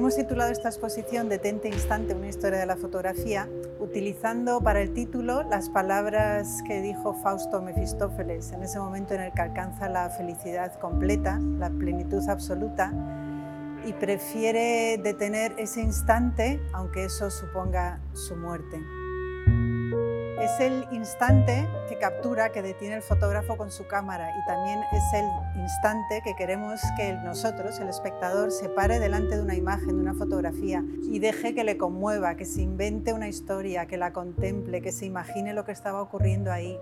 hemos titulado esta exposición Detente Instante, una historia de la fotografía, utilizando para el título las palabras que dijo Fausto Mefistófeles en ese momento en el que alcanza la felicidad completa, la plenitud absoluta, y prefiere detener ese instante, aunque eso suponga su muerte. Es el instante que captura, que detiene el fotógrafo con su cámara y también es el instante que queremos que nosotros, el espectador, se pare delante de una imagen, de una fotografía y deje que le conmueva, que se invente una historia, que la contemple, que se imagine lo que estaba ocurriendo ahí,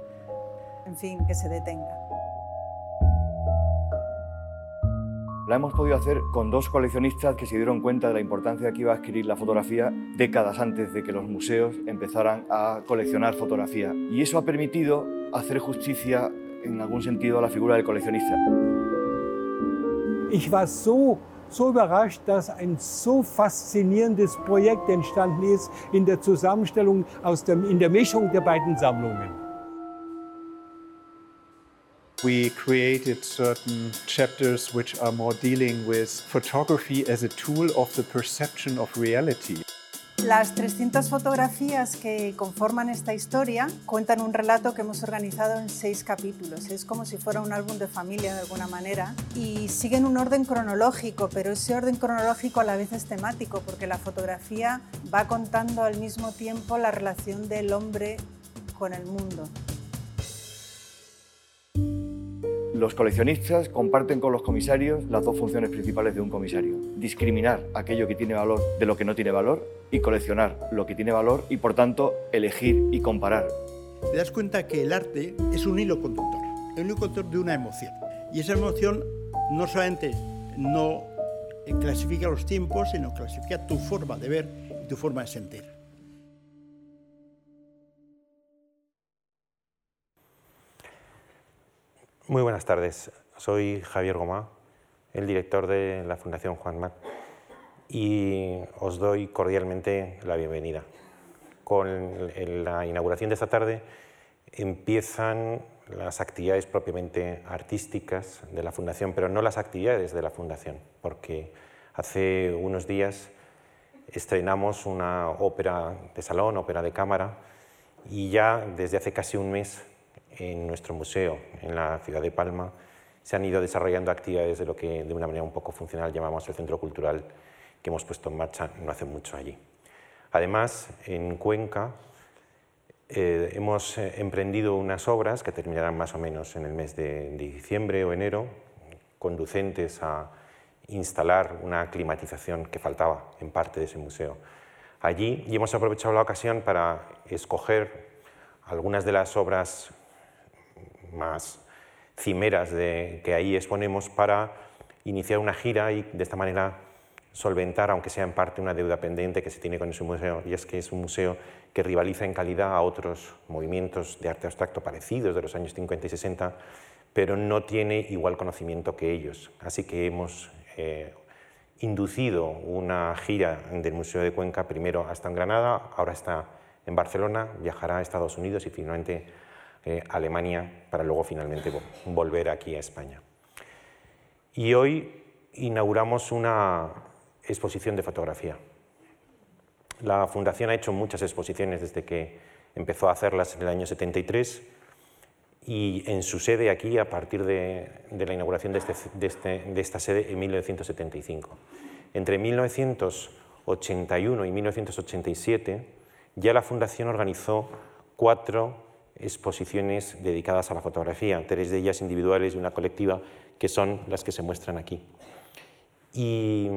en fin, que se detenga. La hemos podido hacer con dos coleccionistas que se dieron cuenta de la importancia que iba a adquirir la fotografía décadas antes de que los museos empezaran a coleccionar fotografía. Y eso ha permitido hacer justicia, en algún sentido, a la figura del coleccionista. Ich war so so überrascht, dass ein so faszinierendes Projekt entstanden ist in der Zusammenstellung, aus dem, in der Mischung der beiden Sammlungen. We created certain chapters which are more dealing with photography as a tool of the perception of reality. Las 300 fotografías que conforman esta historia cuentan un relato que hemos organizado en seis capítulos. Es como si fuera un álbum de familia de alguna manera y siguen un orden cronológico, pero ese orden cronológico a la vez es temático porque la fotografía va contando al mismo tiempo la relación del hombre con el mundo. Los coleccionistas comparten con los comisarios las dos funciones principales de un comisario. Discriminar aquello que tiene valor de lo que no tiene valor y coleccionar lo que tiene valor y por tanto elegir y comparar. Te das cuenta que el arte es un hilo conductor, el hilo conductor de una emoción. Y esa emoción no solamente no clasifica los tiempos, sino clasifica tu forma de ver y tu forma de sentir. Muy buenas tardes. Soy Javier Gomá, el director de la Fundación Juan Mar, y os doy cordialmente la bienvenida. Con la inauguración de esta tarde empiezan las actividades propiamente artísticas de la Fundación, pero no las actividades de la Fundación, porque hace unos días estrenamos una ópera de salón, ópera de cámara, y ya desde hace casi un mes en nuestro museo en la ciudad de Palma se han ido desarrollando actividades de lo que de una manera un poco funcional llamamos el centro cultural que hemos puesto en marcha no hace mucho allí. Además, en Cuenca eh, hemos eh, emprendido unas obras que terminarán más o menos en el mes de, diciembre o enero, conducentes a instalar una climatización que faltaba en parte de ese museo allí y hemos aprovechado la ocasión para escoger algunas de las obras más cimeras de, que ahí exponemos para iniciar una gira y de esta manera solventar, aunque sea en parte, una deuda pendiente que se tiene con ese museo, y es que es un museo que rivaliza en calidad a otros movimientos de arte abstracto parecidos de los años 50 y 60, pero no tiene igual conocimiento que ellos. Así que hemos eh, inducido una gira del Museo de Cuenca, primero hasta en Granada, ahora está en Barcelona, viajará a Estados Unidos y finalmente eh, Alemania para luego finalmente volver aquí a España. Y hoy inauguramos una exposición de fotografía. La Fundación ha hecho muchas exposiciones desde que empezó a hacerlas en el año 73 y en su sede aquí a partir de, la inauguración de, este, este, de, esta sede en 1975. Entre 1981 y 1987 ya la Fundación organizó cuatro exposiciones dedicadas a la fotografía, tres de ellas individuales y una colectiva, que son las que se muestran aquí. Y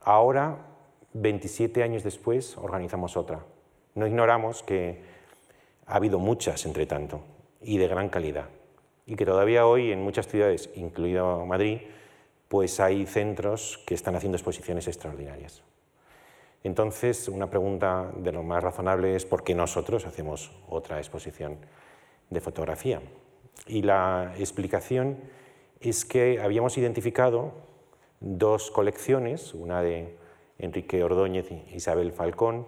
ahora, 27 años después, organizamos otra. No ignoramos que ha habido muchas, entre tanto, y de gran calidad, y que todavía hoy en muchas ciudades, incluido Madrid, pues hay centros que están haciendo exposiciones extraordinarias. Entonces, una pregunta de lo más razonable es por qué nosotros hacemos otra exposición de fotografía. Y la explicación es que habíamos identificado dos colecciones, una de Enrique Ordóñez y Isabel Falcón,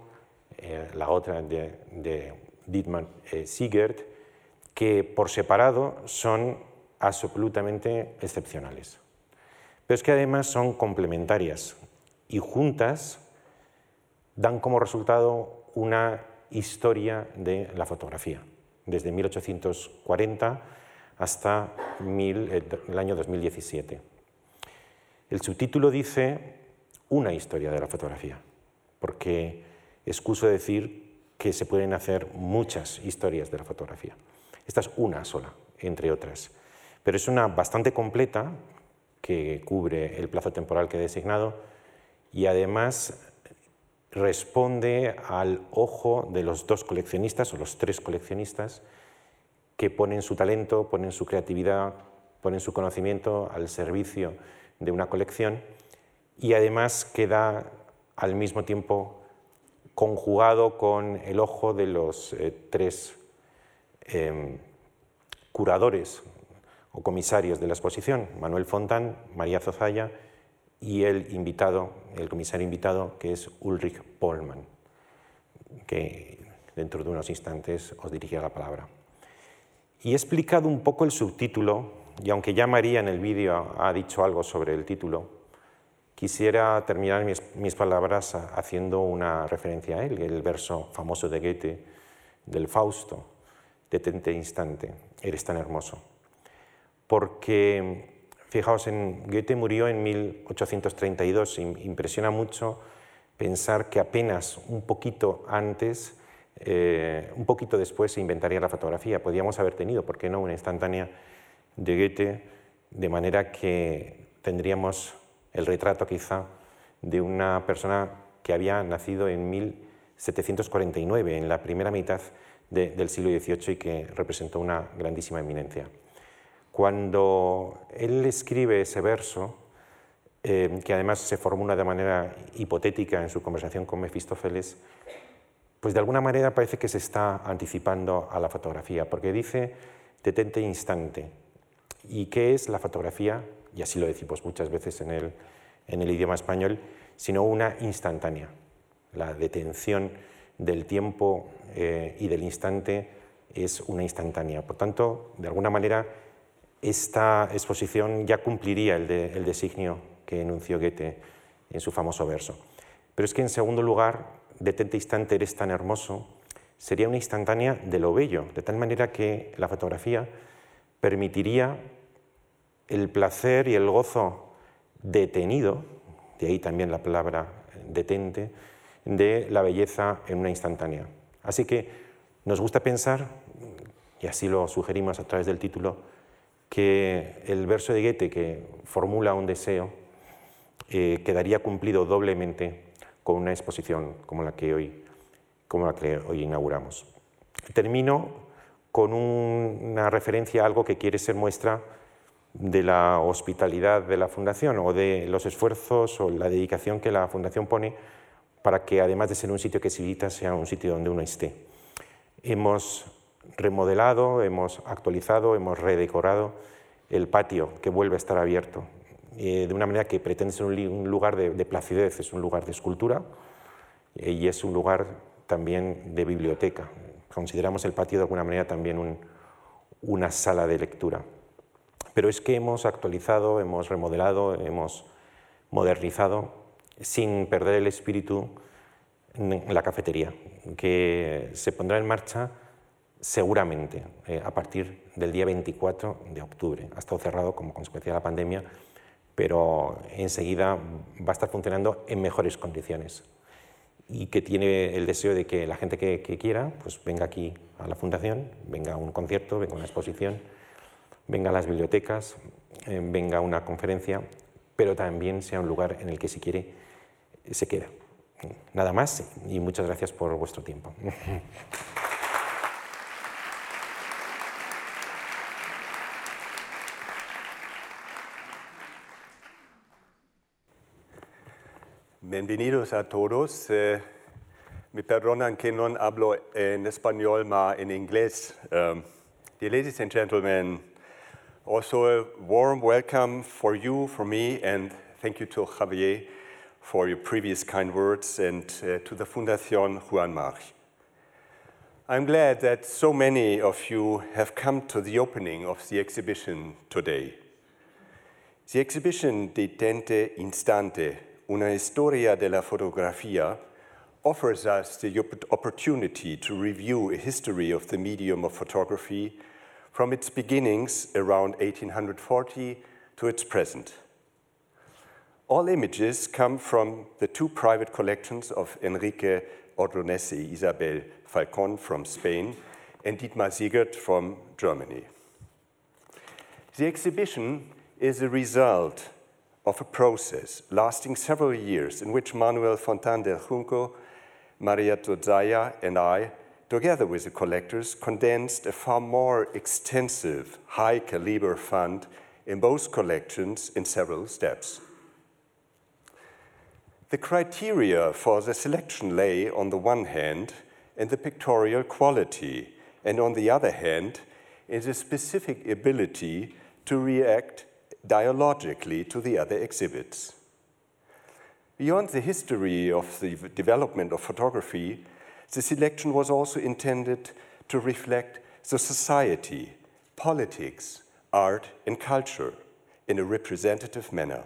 eh, la otra de, Dietmar eh, Siegert, que por separado son absolutamente excepcionales. Pero es que además son complementarias y juntas dan como resultado una historia de la fotografía, desde 1840 hasta el año 2017. El subtítulo dice una historia de la fotografía, porque excuso decir que se pueden hacer muchas historias de la fotografía. Esta es una sola, entre otras, pero es una bastante completa que cubre el plazo temporal que he designado y además responde al ojo de los dos coleccionistas o los tres coleccionistas que ponen su talento, ponen su creatividad, ponen su conocimiento al servicio de una colección y además queda al mismo tiempo conjugado con el ojo de los eh, tres em, curadores o comisarios de la exposición, Manuel Fontán, María Zozaya y el invitado, el comisario invitado, que es Ulrich Pollmann, que dentro de unos instantes os dirigirá la palabra. Y he explicado un poco el subtítulo, y aunque ya María en el vídeo ha dicho algo sobre el título, quisiera terminar mis, palabras haciendo una referencia a él, el verso famoso de Goethe del Fausto, detente instante, eres tan hermoso. Porque Fijaos, en Goethe murió en 1832. Impresiona mucho pensar que apenas un poquito antes, eh, un poquito después se inventaría la fotografía. Podíamos haber tenido, ¿por qué no?, una instantánea de Goethe, de manera que tendríamos el retrato quizá de una persona que había nacido en 1749, en la primera mitad del siglo XVIII y que representó una grandísima eminencia. Cuando él escribe ese verso, eh, que además se formula de manera hipotética en su conversación con Mefistófeles, pues de alguna manera parece que se está anticipando a la fotografía, porque dice detente instante. ¿Y qué es la fotografía? Y así lo decimos muchas veces en el, en el idioma español, sino una instantánea. La detención del tiempo eh, y del instante es una instantánea. Por tanto, de alguna manera, esta exposición ya cumpliría el, designio que enunció Goethe en su famoso verso. Pero es que en segundo lugar, detente instante eres tan hermoso, sería una instantánea de lo bello, de tal manera que la fotografía permitiría el placer y el gozo detenido, de ahí también la palabra detente, de la belleza en una instantánea. Así que nos gusta pensar, y así lo sugerimos a través del título, que el verso de Goethe que formula un deseo eh, quedaría cumplido doblemente con una exposición como la que hoy, como la que hoy inauguramos. Termino con una referencia a algo que quiere ser muestra de la hospitalidad de la Fundación o de los esfuerzos o la dedicación que la Fundación pone para que además de ser un sitio que se visita sea un sitio donde uno esté. Hemos remodelado, hemos actualizado, hemos redecorado el patio que vuelve a estar abierto, eh, de una manera que pretende ser un, lugar de, placidez, es un lugar de escultura eh, y es un lugar también de biblioteca. Consideramos el patio de alguna manera también una sala de lectura. Pero es que hemos actualizado, hemos remodelado, hemos modernizado sin perder el espíritu la cafetería, que se pondrá en marcha seguramente eh, a partir del día 24 de octubre. Ha estado cerrado como consecuencia de la pandemia, pero enseguida va a estar funcionando en mejores condiciones y que tiene el deseo de que la gente que, quiera pues venga aquí a la fundación, venga a un concierto, venga a una exposición, venga a las bibliotecas, eh, venga a una conferencia, pero también sea un lugar en el que si quiere se queda. Nada más y muchas gracias por vuestro tiempo. Bienvenidos a todos. Eh, me perdonan que no hablo en español, ma en inglés. Um, dear ladies and gentlemen, also a warm welcome for you, for me, and thank you to Javier for your previous kind words and uh, to the Fundación Juan March. I'm glad that so many of you have come to the opening of the exhibition today. The exhibition Detente Instante Una Historia de la Fotografía, offers us the opportunity to review a history of the medium of photography from its beginnings around 1840 to its present. All images come from the two private collections of Enrique Ordonez Isabel Falcón from Spain and Dietmar Siegert from Germany. The exhibition is a result of a process lasting several years in which Manuel Fontan del Junco, Maria Zozaya, and I, together with the collectors, condensed a far more extensive, high caliber fund in both collections in several steps. The criteria for the selection lay, on the one hand, in the pictorial quality, and on the other hand, in the specific ability to react dialogically to the other exhibits. Beyond the history of the development of photography, the selection was also intended to reflect the society, politics, art, and culture in a representative manner.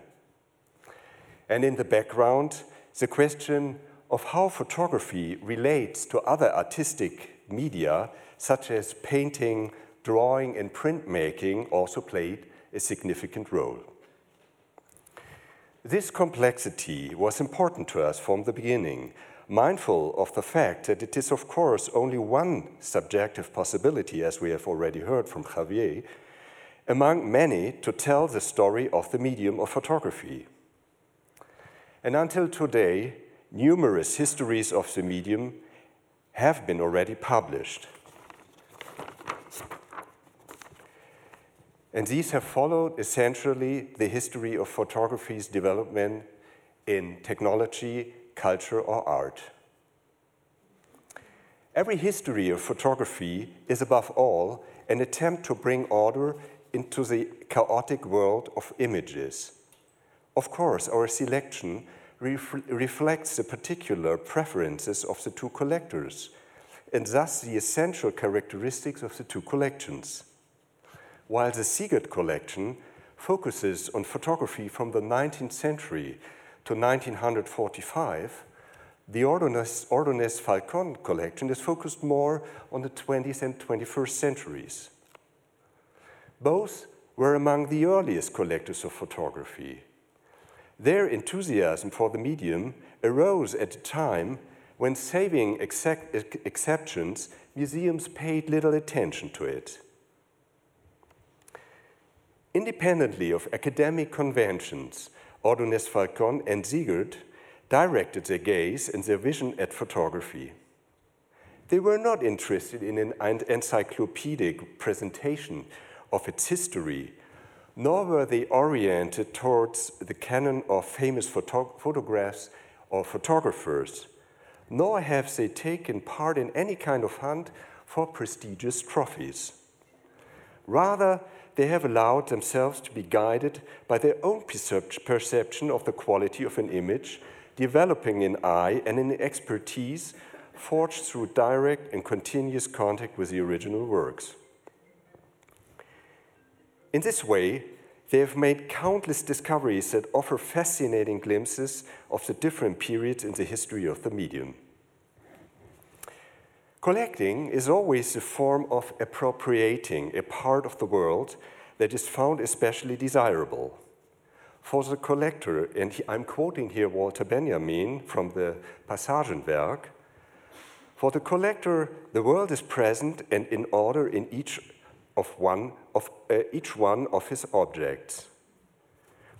And in the background, the question of how photography relates to other artistic media, such as painting, drawing, and printmaking, also played a significant role. This complexity was important to us from the beginning, mindful of the fact that it is, of course, only one subjective possibility, as we have already heard from Javier, among many to tell the story of the medium of photography. And until today, numerous histories of the medium have been already published. And these have followed essentially the history of photography's development in technology, culture, or art. Every history of photography is, above all, an attempt to bring order into the chaotic world of images of course, our selection ref reflects the particular preferences of the two collectors, and thus the essential characteristics of the two collections. While the Siegert collection focuses on photography from the 19th century to 1945, the Ordonez, Falcon collection is focused more on the 20th and 21st centuries. Both were among the earliest collectors of photography their enthusiasm for the medium arose at a time when, saving exceptions, museums paid little attention to it. Independently of academic conventions, Ordonez Falcon and Siegert directed their gaze and their vision at photography. They were not interested in an encyclopedic presentation of its history nor were they oriented towards the canon of famous photo photographs or photographers, nor have they taken part in any kind of hunt for prestigious trophies. Rather, they have allowed themselves to be guided by their own perception of the quality of an image, developing an eye and an expertise forged through direct and continuous contact with the original works. In this way, they have made countless discoveries that offer fascinating glimpses of the different periods in the history of the medium. Collecting is always a form of appropriating a part of the world that is found especially desirable. For the collector, and I'm quoting here Walter Benjamin from the Passagenwerk, for the collector, the world is present and in order in each of one of uh, each one of his objects.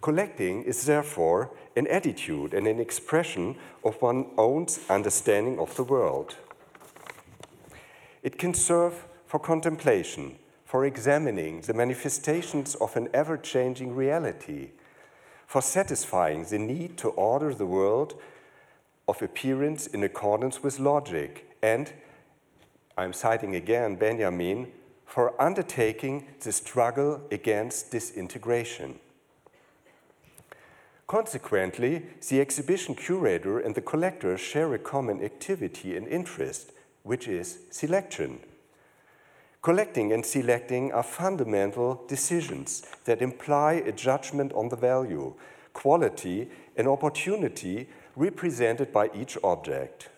Collecting is therefore an attitude and an expression of one's own understanding of the world. It can serve for contemplation, for examining the manifestations of an ever changing reality, for satisfying the need to order the world of appearance in accordance with logic, and, I'm citing again Benjamin, for undertaking the struggle against disintegration. Consequently, the exhibition curator and the collector share a common activity and interest, which is selection. Collecting and selecting are fundamental decisions that imply a judgment on the value, quality, and opportunity represented by each object.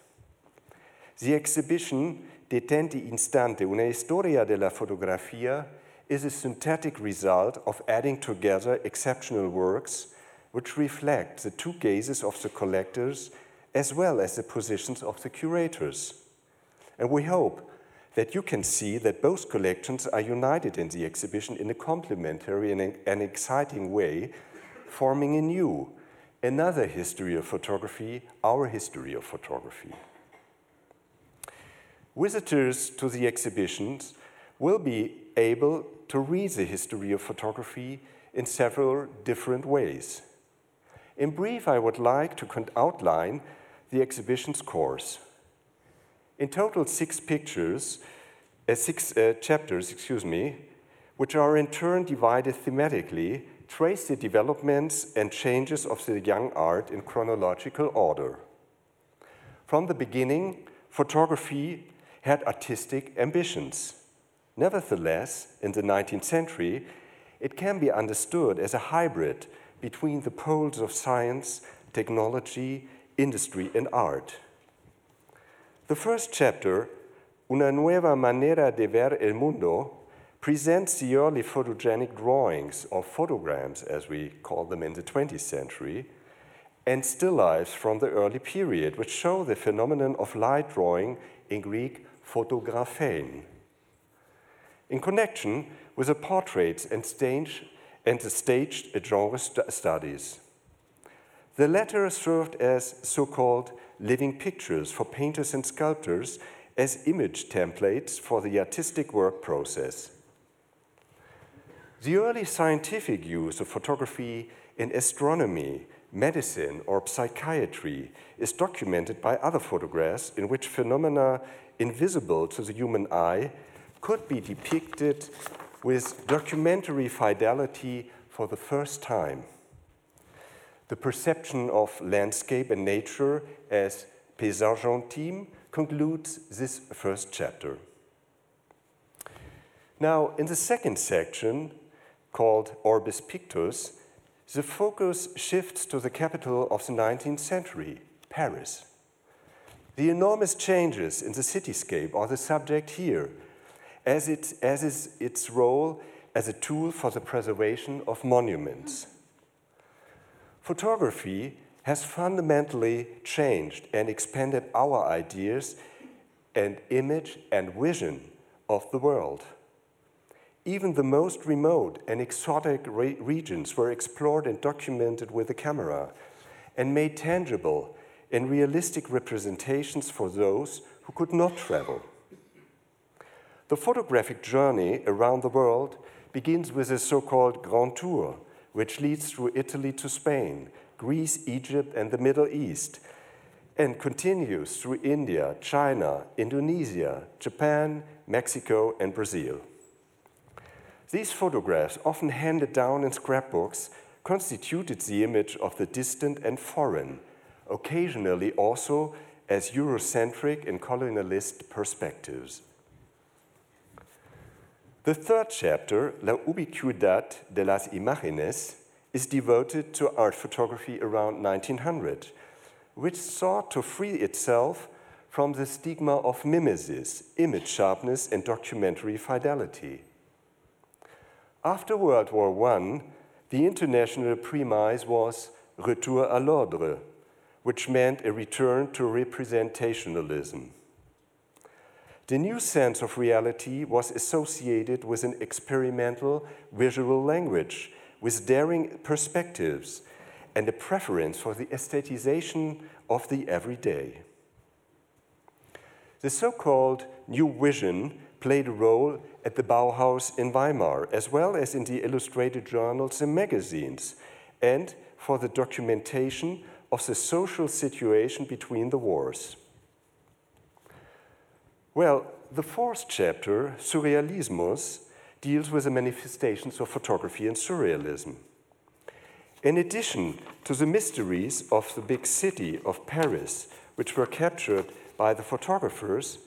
The exhibition Detenti Instante, una historia della fotografía, is a synthetic result of adding together exceptional works which reflect the two gazes of the collectors as well as the positions of the curators. And we hope that you can see that both collections are united in the exhibition in a complementary and an exciting way, forming a new, another history of photography, our history of photography. Visitors to the exhibitions will be able to read the history of photography in several different ways. In brief, I would like to outline the exhibition's course. In total, six pictures, uh, six uh, chapters, excuse me, which are in turn divided thematically, trace the developments and changes of the young art in chronological order. From the beginning, photography had artistic ambitions. Nevertheless, in the 19th century, it can be understood as a hybrid between the poles of science, technology, industry, and art. The first chapter, Una nueva manera de ver el mundo, presents the early photogenic drawings, or photograms as we call them in the 20th century, and still lifes from the early period, which show the phenomenon of light drawing in Greek photographein. In connection with the portraits and, stage, and the staged genre st studies. The latter served as so called living pictures for painters and sculptors as image templates for the artistic work process. The early scientific use of photography in astronomy, medicine, or psychiatry is documented by other photographs in which phenomena invisible to the human eye could be depicted with documentary fidelity for the first time. The perception of landscape and nature as paysage intime concludes this first chapter. Now, in the second section, called Orbis Pictus, the focus shifts to the capital of the 19th century, Paris. The enormous changes in the cityscape are the subject here, as, it, as is its role as a tool for the preservation of monuments. Photography has fundamentally changed and expanded our ideas and image and vision of the world. Even the most remote and exotic re regions were explored and documented with a camera and made tangible in realistic representations for those who could not travel. The photographic journey around the world begins with a so called Grand Tour, which leads through Italy to Spain, Greece, Egypt, and the Middle East, and continues through India, China, Indonesia, Japan, Mexico, and Brazil. These photographs, often handed down in scrapbooks, constituted the image of the distant and foreign, occasionally also as Eurocentric and colonialist perspectives. The third chapter, La ubicuidad de las imágenes, is devoted to art photography around 1900, which sought to free itself from the stigma of mimesis, image sharpness, and documentary fidelity. After World War I, the international premise was retour à l'ordre, which meant a return to representationalism. The new sense of reality was associated with an experimental visual language, with daring perspectives, and a preference for the aestheticization of the everyday. The so called New Vision played a role at the Bauhaus in Weimar, as well as in the illustrated journals and magazines, and for the documentation of the social situation between the wars. Well, the fourth chapter, Surrealismus, deals with the manifestations of photography and surrealism. In addition to the mysteries of the big city of Paris, which were captured by the photographers,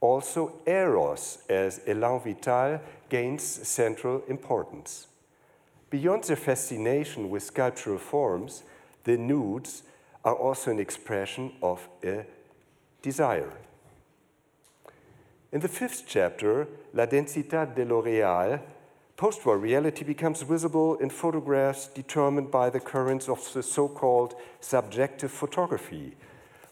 also Eros as élan vital gains central importance. Beyond their fascination with sculptural forms, the nudes are also an expression of a desire. In the fifth chapter, La Densità dello Real, post war reality becomes visible in photographs determined by the currents of the so called subjective photography,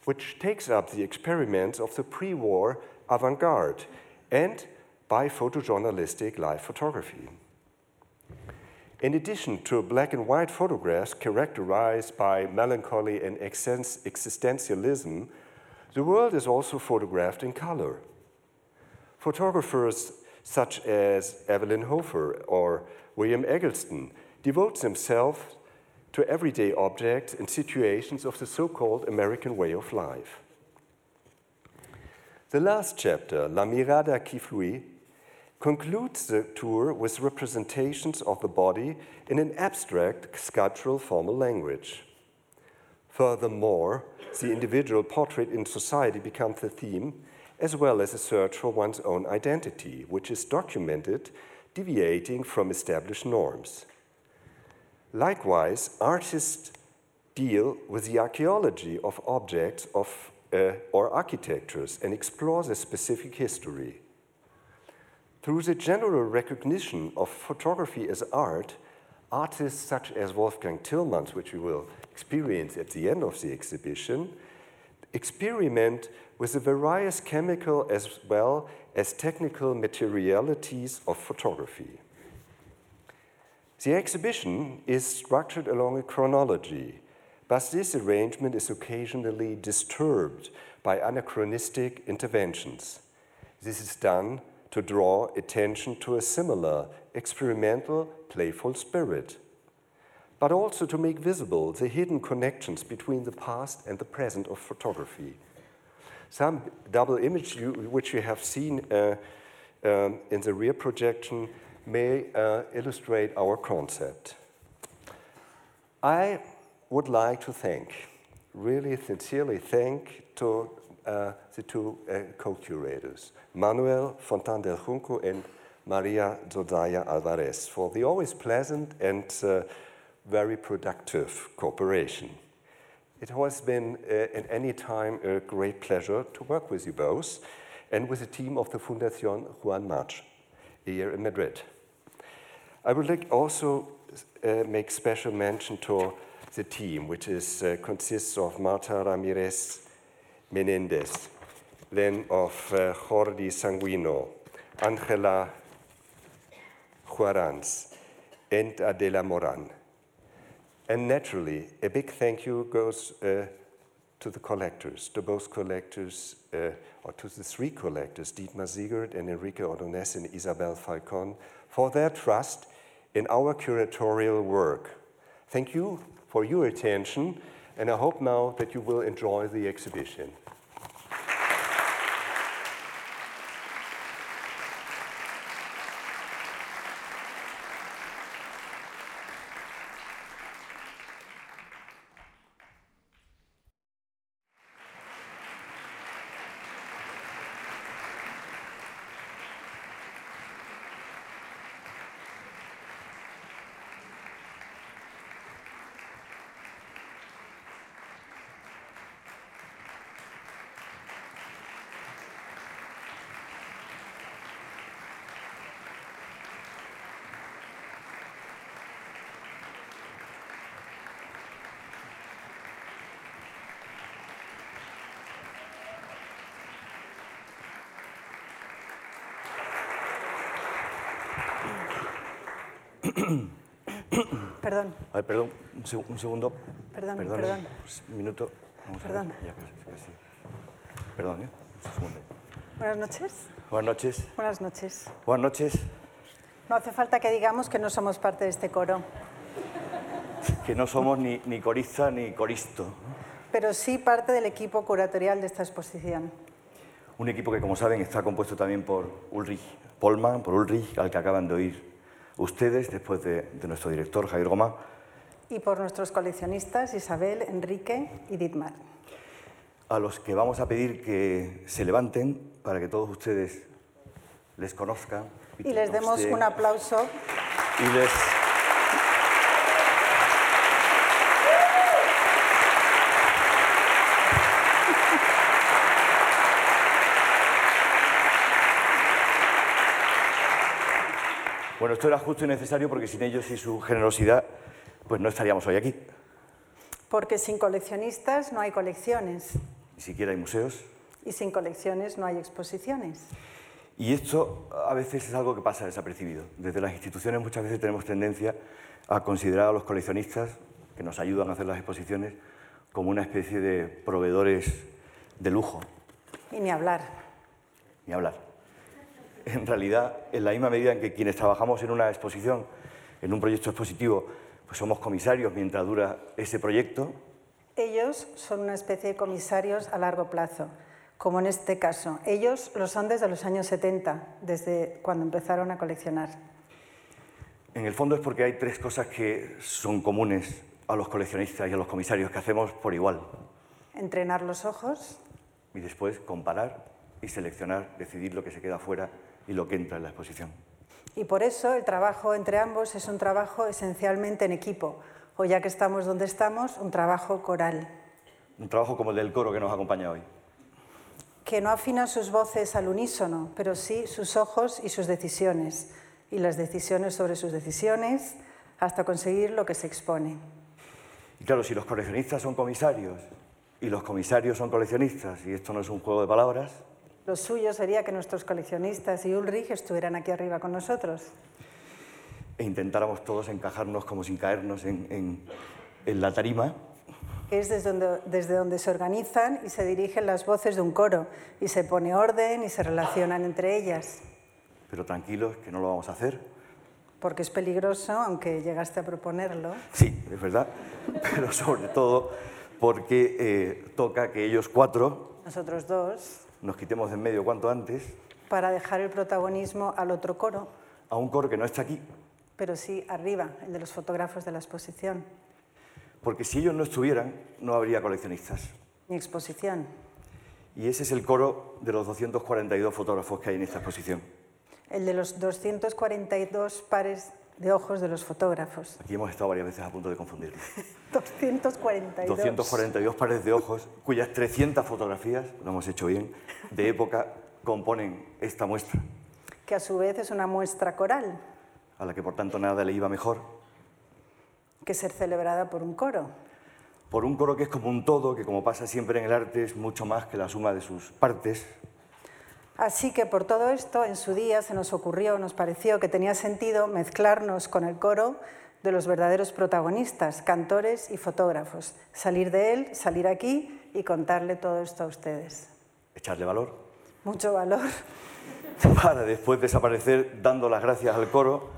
which takes up the experiments of the pre war avant garde and by photojournalistic live photography. In addition to black and white photographs characterized by melancholy and existentialism, the world is also photographed in color. Photographers such as Evelyn Hofer or William Eggleston devote themselves to everyday objects and situations of the so called American way of life. The last chapter, La Mirada qui Fluit, concludes the tour with representations of the body in an abstract sculptural formal language. Furthermore, the individual portrait in society becomes the theme, as well as a search for one's own identity, which is documented deviating from established norms. Likewise, artists deal with the archaeology of objects of, uh, or architectures and explore their specific history. Through the general recognition of photography as art, artists such as Wolfgang Tillmans, which we will experience at the end of the exhibition, experiment with the various chemical as well as technical materialities of photography. The exhibition is structured along a chronology, but this arrangement is occasionally disturbed by anachronistic interventions. This is done to draw attention to a similar experimental, playful spirit, but also to make visible the hidden connections between the past and the present of photography. Some double image you, which you have seen uh, um, in the rear projection may uh, illustrate our concept. I would like to thank, really sincerely thank to uh, the two uh, co-curators, Manuel Fontan del Junco and Maria Zozaya Alvarez, for the always pleasant and uh, very productive cooperation. It has been uh, at any time a great pleasure to work with you both and with the team of the Fundación Juan March here in Madrid. I would like also uh, make special mention to the team, which is, uh, consists of Marta Ramirez Menendez, then of uh, Jordi Sanguino, Angela Juarans, and Adela Moran. And naturally, a big thank you goes uh, to the collectors, to both collectors, uh, or to the three collectors, Dietmar Siegert and Enrique Ordonez and Isabel Falcon, for their trust in our curatorial work. Thank you for your attention, and I hope now that you will enjoy the exhibition. Perdón, A ver, perdón, un, seg- un segundo. Perdón, perdón. pues, un minuto. Vamos a ver. Perdón. Ya, casi, casi. Perdón, ¿eh? Un segundo. buenas noches. Buenas noches. Buenas noches. Buenas noches. No hace falta que digamos que no somos parte de este coro, Que no somos ni, ni corista ni coristo. pero sí parte del equipo curatorial de esta exposición. Un equipo que, como saben, está compuesto también por Ulrich Polman, por Ulrich, al que acaban de oír ustedes, después de, de nuestro director, Javier Goma, Y por nuestros coleccionistas Isabel, Enrique y Dietmar. a los que vamos a pedir que se levanten para que todos ustedes les conozcan. Y les demos Usted- un aplauso Y les, Bueno, esto era justo y necesario porque sin ellos y su generosidad, pues no estaríamos hoy aquí. Porque sin coleccionistas no hay colecciones. Ni siquiera hay museos. Y sin colecciones no hay exposiciones. Y esto a veces es algo que pasa desapercibido. Desde las instituciones muchas veces tenemos tendencia a considerar a los coleccionistas que nos ayudan a hacer las exposiciones como una especie de proveedores de lujo. Y ni hablar. Ni hablar. En realidad, en la misma medida en que quienes trabajamos en una exposición, en un proyecto expositivo, pues somos comisarios mientras dura ese proyecto. Ellos son una especie de comisarios a largo plazo, como en este caso. Ellos lo son desde los años 70, desde cuando empezaron a coleccionar. En el fondo es porque hay tres cosas que son comunes a los coleccionistas y a los comisarios que hacemos por igual. Entrenar los ojos. Y después comparar y seleccionar, decidir lo que se queda fuera y lo que entra en la exposición. Y por eso el trabajo entre ambos es un trabajo esencialmente en equipo, o ya que estamos donde estamos, un trabajo coral. Un trabajo como el del coro que nos acompaña hoy. Que no afina sus voces al unísono, pero sí sus ojos y sus decisiones, y las decisiones sobre sus decisiones, hasta conseguir lo que se expone. Y claro, si los coleccionistas son comisarios y los comisarios son coleccionistas, y esto no es un juego de palabras, lo suyo sería que nuestros coleccionistas y Ulrich estuvieran aquí arriba con nosotros. E intentáramos todos encajarnos como sin caernos en, en, la tarima. Que es desde donde, desde donde se organizan y se dirigen las voces de un coro y se pone orden y se relacionan entre ellas. Pero tranquilos, que no lo vamos a hacer. Porque es peligroso, aunque llegaste a proponerlo. Sí, es verdad, pero sobre todo porque eh, toca que ellos cuatro... Nosotros dos nos quitemos de en medio cuanto antes. Para dejar el protagonismo al otro coro. A un coro que no está aquí. Pero sí arriba, el de los fotógrafos de la exposición. Porque si ellos no estuvieran, no habría coleccionistas. Ni exposición. Y ese es el coro de los 242 fotógrafos que hay en esta exposición. El de los 242 pares de ojos de los fotógrafos. Aquí hemos estado varias veces a punto de confundirnos. 242. 242 pares de ojos, cuyas 300 fotografías, lo hemos hecho bien, de época componen esta muestra. Que a su vez es una muestra coral. A la que por tanto nada le iba mejor. Que ser celebrada por un coro. Por un coro que es como un todo, que como pasa siempre en el arte es mucho más que la suma de sus partes, Así que por todo esto, en su día se nos ocurrió, nos pareció que tenía sentido mezclarnos con el coro de los verdaderos protagonistas, cantores y fotógrafos, salir de él, salir aquí y contarle todo esto a ustedes. Echarle valor. Mucho valor. Para después desaparecer dando las gracias al coro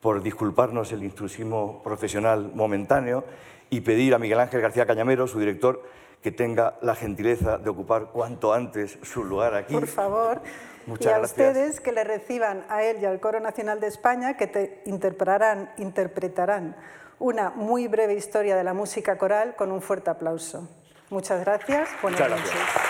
por disculparnos el intrusismo profesional momentáneo y pedir a Miguel Ángel García Cañamero, su director, que tenga la gentileza de ocupar cuanto antes su lugar aquí. Por favor. Muchas y a gracias. ustedes que le reciban a él y al Coro Nacional de España que te interpretarán, interpretarán una muy breve historia de la música coral con un fuerte aplauso. Muchas gracias. Buenas Muchas noches.